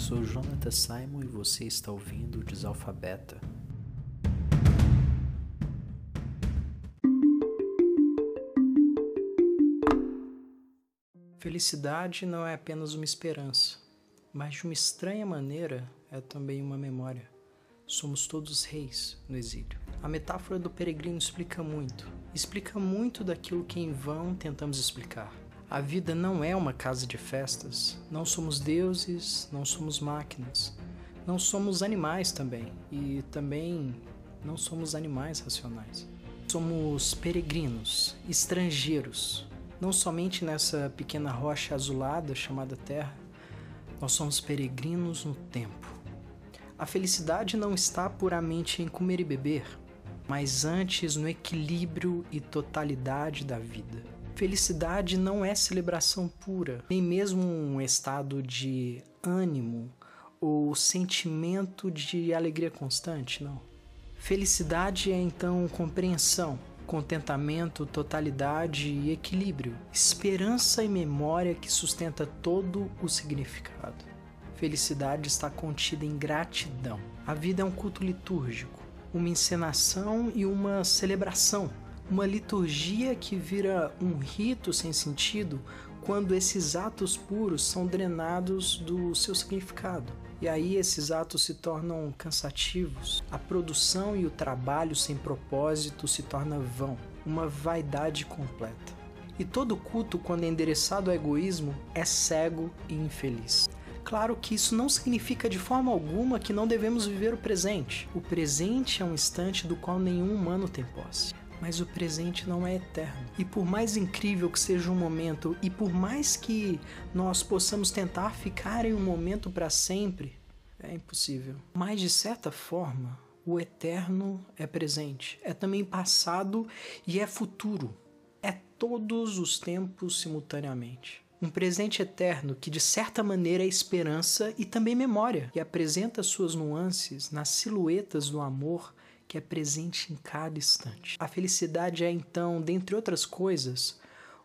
Sou Jonathan Simon e você está ouvindo o Desalfabeta. Felicidade não é apenas uma esperança, mas de uma estranha maneira é também uma memória. Somos todos reis no exílio. A metáfora do peregrino explica muito. Explica muito daquilo que em vão tentamos explicar. A vida não é uma casa de festas. Não somos deuses, não somos máquinas. Não somos animais também. E também não somos animais racionais. Somos peregrinos, estrangeiros, não somente nessa pequena rocha azulada chamada Terra, nós somos peregrinos no tempo. A felicidade não está puramente em comer e beber, mas antes no equilíbrio e totalidade da vida. Felicidade não é celebração pura, nem mesmo um estado de ânimo ou sentimento de alegria constante, não. Felicidade é então compreensão, contentamento, totalidade e equilíbrio, esperança e memória que sustenta todo o significado. Felicidade está contida em gratidão. A vida é um culto litúrgico, uma encenação e uma celebração, uma liturgia que vira um rito sem sentido quando esses atos puros são drenados do seu significado. E aí esses atos se tornam cansativos. A produção e o trabalho sem propósito se torna vão, uma vaidade completa. E todo culto, quando é endereçado ao egoísmo, é cego e infeliz. Claro que isso não significa de forma alguma que não devemos viver o presente. O presente é um instante do qual nenhum humano tem posse mas o presente não é eterno. E por mais incrível que seja um momento, e por mais que nós possamos tentar ficar em um momento para sempre, é impossível. Mas de certa forma, o eterno é presente, é também passado e é futuro. É todos os tempos simultaneamente. Um presente eterno que, de certa maneira, é esperança e também memória, e apresenta suas nuances nas silhuetas do amor que é presente em cada instante. A felicidade é então, dentre outras coisas,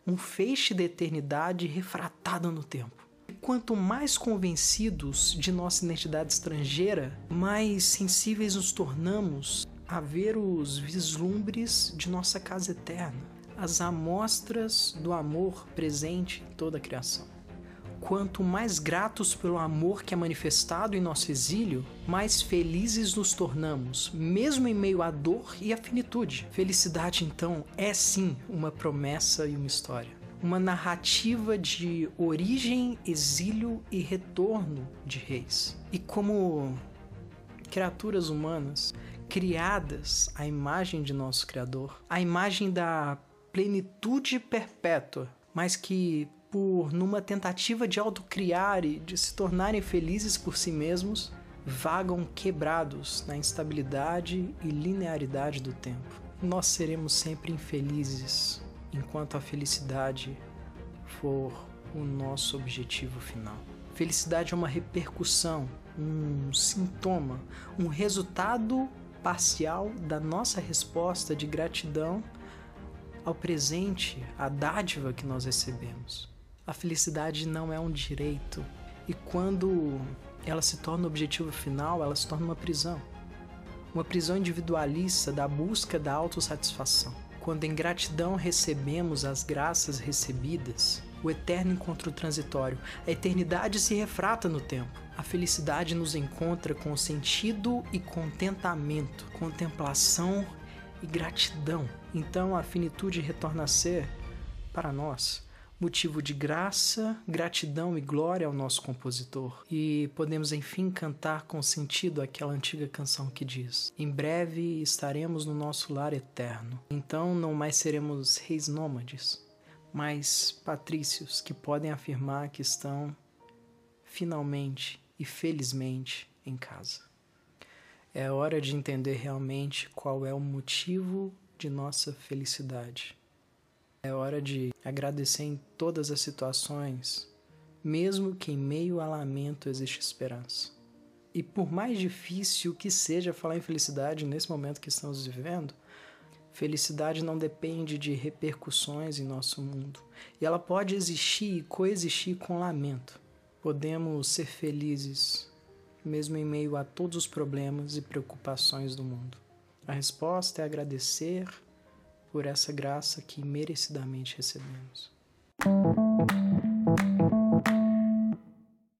um feixe da eternidade refratado no tempo. E quanto mais convencidos de nossa identidade estrangeira, mais sensíveis nos tornamos a ver os vislumbres de nossa casa eterna, as amostras do amor presente em toda a criação quanto mais gratos pelo amor que é manifestado em nosso exílio, mais felizes nos tornamos, mesmo em meio à dor e à finitude. Felicidade, então, é sim uma promessa e uma história. Uma narrativa de origem, exílio e retorno de reis. E como criaturas humanas, criadas à imagem de nosso Criador, à imagem da plenitude perpétua, mas que por numa tentativa de autocriar e de se tornarem felizes por si mesmos, vagam quebrados na instabilidade e linearidade do tempo. Nós seremos sempre infelizes enquanto a felicidade for o nosso objetivo final. Felicidade é uma repercussão, um sintoma, um resultado parcial da nossa resposta de gratidão ao presente, à dádiva que nós recebemos. A felicidade não é um direito. E quando ela se torna o objetivo final, ela se torna uma prisão. Uma prisão individualista da busca da autossatisfação. Quando em gratidão recebemos as graças recebidas, o eterno encontra o transitório, a eternidade se refrata no tempo. A felicidade nos encontra com sentido e contentamento, contemplação e gratidão. Então a finitude retorna a ser, para nós, motivo de graça, gratidão e glória ao nosso compositor. E podemos enfim cantar com sentido aquela antiga canção que diz: Em breve estaremos no nosso lar eterno. Então não mais seremos reis nômades, mas patrícios que podem afirmar que estão finalmente e felizmente em casa. É hora de entender realmente qual é o motivo de nossa felicidade é hora de agradecer em todas as situações, mesmo que em meio a lamento existe esperança. E por mais difícil que seja falar em felicidade nesse momento que estamos vivendo, felicidade não depende de repercussões em nosso mundo. E ela pode existir e coexistir com lamento. podemos ser felizes mesmo em meio a todos os problemas e preocupações do mundo? A resposta é agradecer por essa graça que merecidamente recebemos.